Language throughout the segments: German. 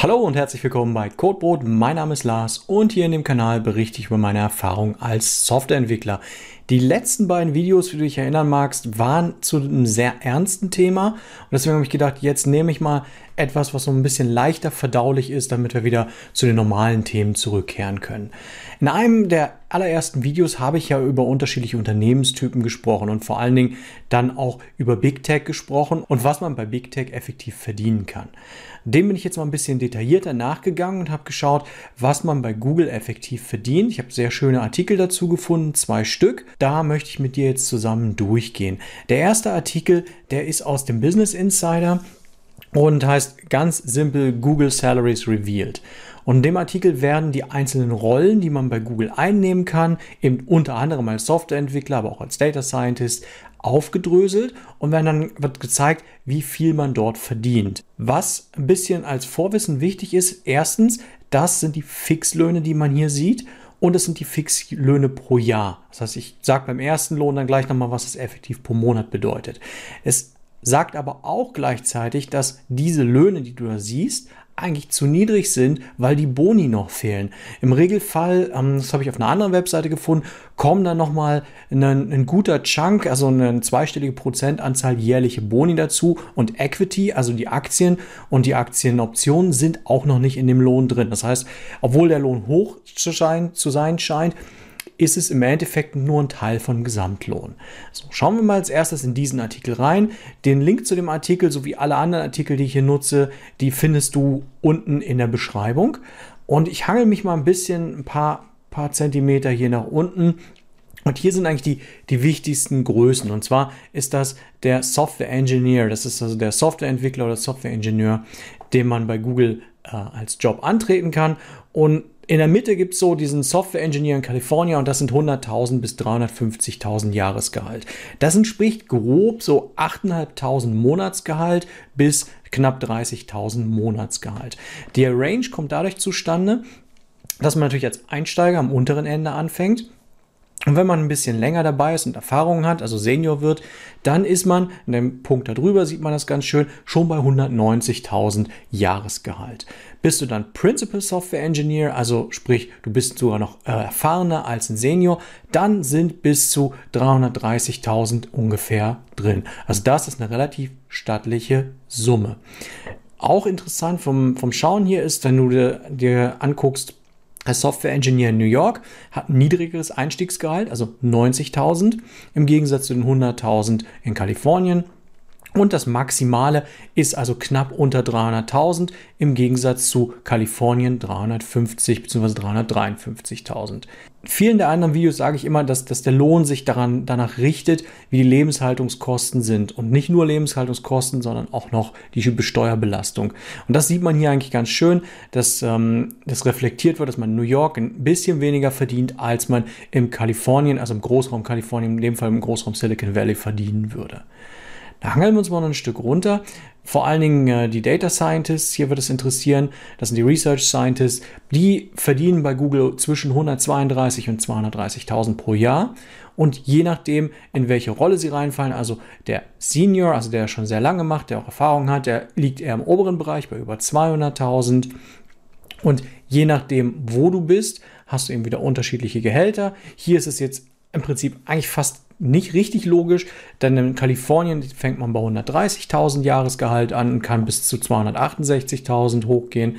Hallo und herzlich willkommen bei Codebrot. Mein Name ist Lars und hier in dem Kanal berichte ich über meine Erfahrung als Softwareentwickler. Die letzten beiden Videos, wie du dich erinnern magst, waren zu einem sehr ernsten Thema und deswegen habe ich gedacht, jetzt nehme ich mal etwas, was so ein bisschen leichter verdaulich ist, damit wir wieder zu den normalen Themen zurückkehren können. In einem der allerersten Videos habe ich ja über unterschiedliche Unternehmenstypen gesprochen und vor allen Dingen dann auch über Big Tech gesprochen und was man bei Big Tech effektiv verdienen kann. Dem bin ich jetzt mal ein bisschen detaillierter nachgegangen und habe geschaut, was man bei Google effektiv verdient. Ich habe sehr schöne Artikel dazu gefunden, zwei Stück. Da möchte ich mit dir jetzt zusammen durchgehen. Der erste Artikel, der ist aus dem Business Insider und heißt ganz simpel Google Salaries Revealed. Und in dem Artikel werden die einzelnen Rollen, die man bei Google einnehmen kann, eben unter anderem als Softwareentwickler, aber auch als Data Scientist, aufgedröselt und dann wird gezeigt, wie viel man dort verdient. Was ein bisschen als Vorwissen wichtig ist, erstens, das sind die Fixlöhne, die man hier sieht und es sind die Fixlöhne pro Jahr. Das heißt, ich sage beim ersten Lohn dann gleich nochmal, was es effektiv pro Monat bedeutet. Es sagt aber auch gleichzeitig, dass diese Löhne, die du da siehst, eigentlich zu niedrig sind, weil die Boni noch fehlen. Im Regelfall, ähm, das habe ich auf einer anderen Webseite gefunden, kommen dann nochmal ein, ein guter Chunk, also eine zweistellige Prozentanzahl jährliche Boni dazu und Equity, also die Aktien und die Aktienoptionen sind auch noch nicht in dem Lohn drin. Das heißt, obwohl der Lohn hoch zu sein, zu sein scheint, ist es im Endeffekt nur ein Teil von Gesamtlohn. So, schauen wir mal als erstes in diesen Artikel rein. Den Link zu dem Artikel sowie alle anderen Artikel, die ich hier nutze, die findest du unten in der Beschreibung. Und ich hangel mich mal ein bisschen ein paar, paar Zentimeter hier nach unten und hier sind eigentlich die, die wichtigsten Größen. Und zwar ist das der Software Engineer. Das ist also der Softwareentwickler oder Software Engineer, den man bei Google äh, als Job antreten kann. Und in der Mitte gibt es so diesen Software Engineer in Kalifornien und das sind 100.000 bis 350.000 Jahresgehalt. Das entspricht grob so 8.500 Monatsgehalt bis knapp 30.000 Monatsgehalt. Der Range kommt dadurch zustande, dass man natürlich als Einsteiger am unteren Ende anfängt und wenn man ein bisschen länger dabei ist und Erfahrung hat, also Senior wird, dann ist man, in dem Punkt darüber sieht man das ganz schön, schon bei 190.000 Jahresgehalt. Bist du dann Principal Software Engineer, also sprich, du bist sogar noch äh, erfahrener als ein Senior, dann sind bis zu 330.000 ungefähr drin. Also das ist eine relativ stattliche Summe. Auch interessant vom, vom Schauen hier ist, wenn du dir, dir anguckst, als Software Engineer in New York hat ein niedrigeres Einstiegsgehalt, also 90.000 im Gegensatz zu den 100.000 in Kalifornien. Und das Maximale ist also knapp unter 300.000 im Gegensatz zu Kalifornien 350 bzw. 353.000. Vielen der anderen Videos sage ich immer, dass, dass der Lohn sich daran, danach richtet, wie die Lebenshaltungskosten sind. Und nicht nur Lebenshaltungskosten, sondern auch noch die Besteuerbelastung. Und das sieht man hier eigentlich ganz schön, dass ähm, das reflektiert wird, dass man in New York ein bisschen weniger verdient, als man im Kalifornien, also im Großraum Kalifornien, in dem Fall im Großraum Silicon Valley verdienen würde. Da hangeln wir uns mal noch ein Stück runter. Vor allen Dingen äh, die Data Scientists, hier wird es interessieren, das sind die Research Scientists, die verdienen bei Google zwischen 132 und 230.000 pro Jahr. Und je nachdem, in welche Rolle sie reinfallen, also der Senior, also der schon sehr lange macht, der auch Erfahrung hat, der liegt eher im oberen Bereich bei über 200.000. Und je nachdem, wo du bist, hast du eben wieder unterschiedliche Gehälter. Hier ist es jetzt im Prinzip eigentlich fast nicht richtig logisch, denn in Kalifornien fängt man bei 130.000 Jahresgehalt an und kann bis zu 268.000 hochgehen.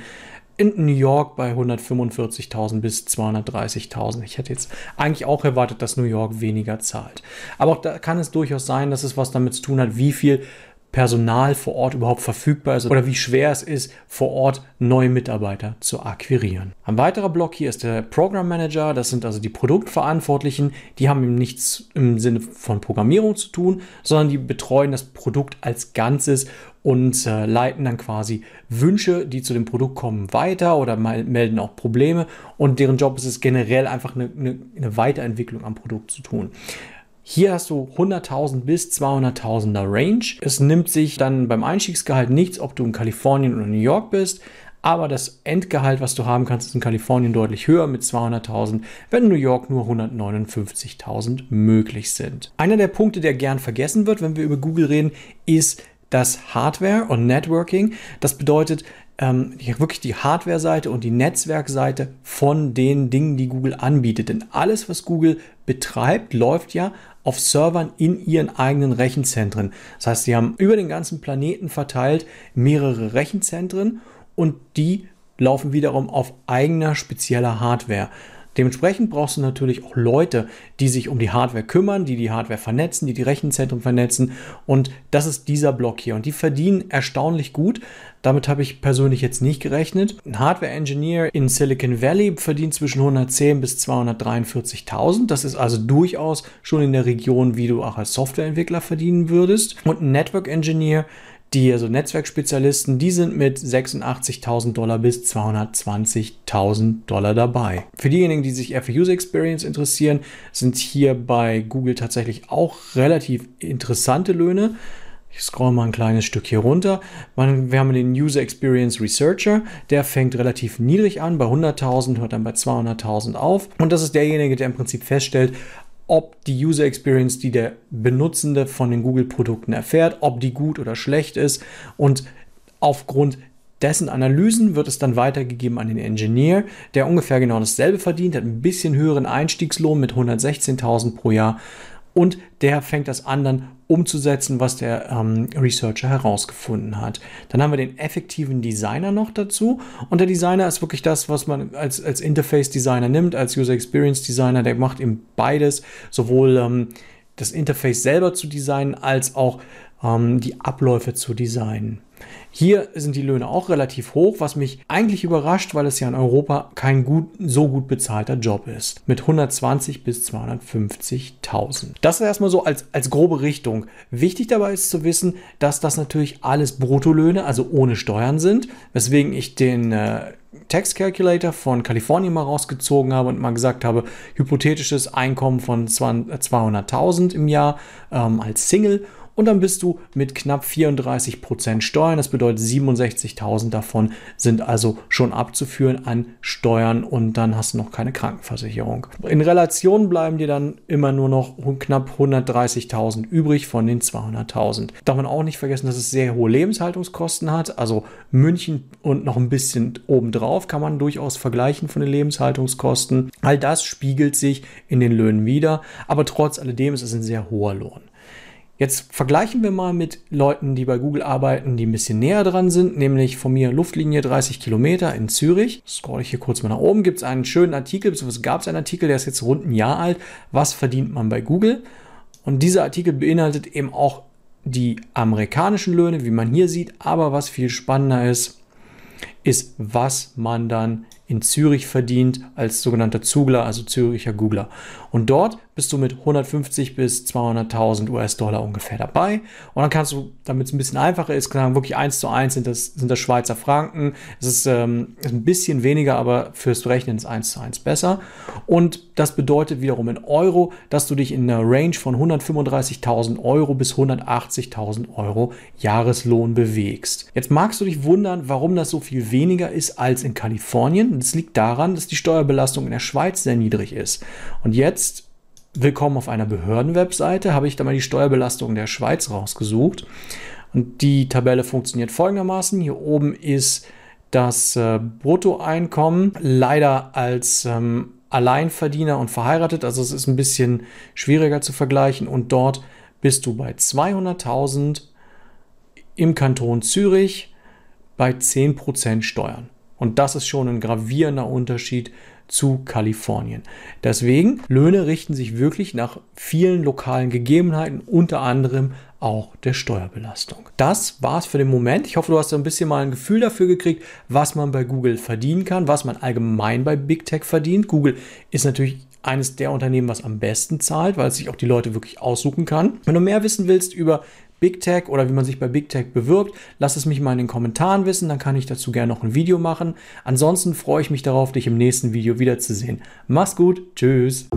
In New York bei 145.000 bis 230.000. Ich hätte jetzt eigentlich auch erwartet, dass New York weniger zahlt. Aber auch da kann es durchaus sein, dass es was damit zu tun hat, wie viel Personal vor Ort überhaupt verfügbar ist oder wie schwer es ist, vor Ort neue Mitarbeiter zu akquirieren. Ein weiterer Block hier ist der Program Manager. Das sind also die Produktverantwortlichen. Die haben eben nichts im Sinne von Programmierung zu tun, sondern die betreuen das Produkt als Ganzes und äh, leiten dann quasi Wünsche, die zu dem Produkt kommen, weiter oder melden auch Probleme. Und deren Job ist es generell einfach eine, eine, eine Weiterentwicklung am Produkt zu tun. Hier hast du 100.000 bis 200.000er Range. Es nimmt sich dann beim Einstiegsgehalt nichts, ob du in Kalifornien oder New York bist. aber das Endgehalt, was du haben kannst, ist in Kalifornien deutlich höher mit 200.000, wenn in New York nur 159.000 möglich sind. Einer der Punkte, der gern vergessen wird, wenn wir über Google reden, ist das Hardware und Networking. Das bedeutet, ähm, wirklich die Hardware-Seite und die Netzwerkseite von den Dingen, die Google anbietet. Denn alles, was Google betreibt, läuft ja auf Servern in ihren eigenen Rechenzentren. Das heißt, sie haben über den ganzen Planeten verteilt mehrere Rechenzentren und die laufen wiederum auf eigener spezieller Hardware. Dementsprechend brauchst du natürlich auch Leute, die sich um die Hardware kümmern, die die Hardware vernetzen, die die Rechenzentren vernetzen. Und das ist dieser Block hier. Und die verdienen erstaunlich gut. Damit habe ich persönlich jetzt nicht gerechnet. Ein Hardware-Engineer in Silicon Valley verdient zwischen 110 bis 243.000. Das ist also durchaus schon in der Region, wie du auch als Softwareentwickler verdienen würdest. Und ein Network-Engineer die also Netzwerkspezialisten, die sind mit 86.000 Dollar bis 220.000 Dollar dabei. Für diejenigen, die sich eher für User Experience interessieren, sind hier bei Google tatsächlich auch relativ interessante Löhne. Ich scroll mal ein kleines Stück hier runter. Wir haben den User Experience Researcher, der fängt relativ niedrig an, bei 100.000, hört dann bei 200.000 auf. Und das ist derjenige, der im Prinzip feststellt, ob die User Experience, die der Benutzende von den Google-Produkten erfährt, ob die gut oder schlecht ist. Und aufgrund dessen Analysen wird es dann weitergegeben an den Engineer, der ungefähr genau dasselbe verdient, hat ein bisschen höheren Einstiegslohn mit 116.000 pro Jahr und der fängt das an dann umzusetzen, was der ähm, Researcher herausgefunden hat. Dann haben wir den effektiven Designer noch dazu und der Designer ist wirklich das, was man als, als Interface-Designer nimmt, als User Experience Designer, der macht eben beides, sowohl ähm, das Interface selber zu designen, als auch ähm, die Abläufe zu designen. Hier sind die Löhne auch relativ hoch, was mich eigentlich überrascht, weil es ja in Europa kein gut, so gut bezahlter Job ist. Mit 120 bis 250.000. Das ist erstmal so als, als grobe Richtung. Wichtig dabei ist zu wissen, dass das natürlich alles Bruttolöhne, also ohne Steuern sind, weswegen ich den äh, Tax Calculator von Kalifornien mal rausgezogen habe und mal gesagt habe, hypothetisches Einkommen von 200.000 im Jahr ähm, als Single und dann bist du mit knapp 34% Steuern. Das bedeutet 67.000 davon sind also schon abzuführen an Steuern und dann hast du noch keine Krankenversicherung. In Relation bleiben dir dann immer nur noch knapp 130.000 übrig von den 200.000. Darf man auch nicht vergessen, dass es sehr hohe Lebenshaltungskosten hat. Also München und noch ein bisschen obendrauf kann man durchaus vergleichen von den Lebenshaltungskosten. All das spiegelt sich in den Löhnen wieder, aber trotz alledem ist es ein sehr hoher Lohn. Jetzt vergleichen wir mal mit Leuten, die bei Google arbeiten, die ein bisschen näher dran sind, nämlich von mir Luftlinie 30 Kilometer in Zürich. Scroll ich hier kurz mal nach oben, gibt es einen schönen Artikel, beziehungsweise gab es einen Artikel, der ist jetzt rund ein Jahr alt. Was verdient man bei Google? Und dieser Artikel beinhaltet eben auch die amerikanischen Löhne, wie man hier sieht, aber was viel spannender ist, ist, was man dann in Zürich verdient als sogenannter Zugler, also Züricher Googler. Und dort bist du mit 150 bis 200.000 US-Dollar ungefähr dabei. Und dann kannst du, damit es ein bisschen einfacher ist, sagen, wirklich eins zu eins sind das, sind das Schweizer Franken. Es ist, ähm, ist ein bisschen weniger, aber fürs Berechnen ist eins zu eins besser. Und das bedeutet wiederum in Euro, dass du dich in einer Range von 135.000 Euro bis 180.000 Euro Jahreslohn bewegst. Jetzt magst du dich wundern, warum das so viel weniger ist als in Kalifornien. Das liegt daran, dass die Steuerbelastung in der Schweiz sehr niedrig ist. Und jetzt, willkommen auf einer Behördenwebseite, habe ich da mal die Steuerbelastung der Schweiz rausgesucht. Und die Tabelle funktioniert folgendermaßen. Hier oben ist das äh, Bruttoeinkommen, leider als ähm, Alleinverdiener und verheiratet. Also es ist ein bisschen schwieriger zu vergleichen. Und dort bist du bei 200.000 im Kanton Zürich bei 10% Steuern. Und das ist schon ein gravierender Unterschied zu Kalifornien. Deswegen, Löhne richten sich wirklich nach vielen lokalen Gegebenheiten, unter anderem auch der Steuerbelastung. Das war's für den Moment. Ich hoffe, du hast ein bisschen mal ein Gefühl dafür gekriegt, was man bei Google verdienen kann, was man allgemein bei Big Tech verdient. Google ist natürlich eines der Unternehmen, was am besten zahlt, weil es sich auch die Leute wirklich aussuchen kann. Wenn du mehr wissen willst über Big Tech oder wie man sich bei Big Tech bewirbt. Lass es mich mal in den Kommentaren wissen, dann kann ich dazu gerne noch ein Video machen. Ansonsten freue ich mich darauf, dich im nächsten Video wiederzusehen. Mach's gut, tschüss.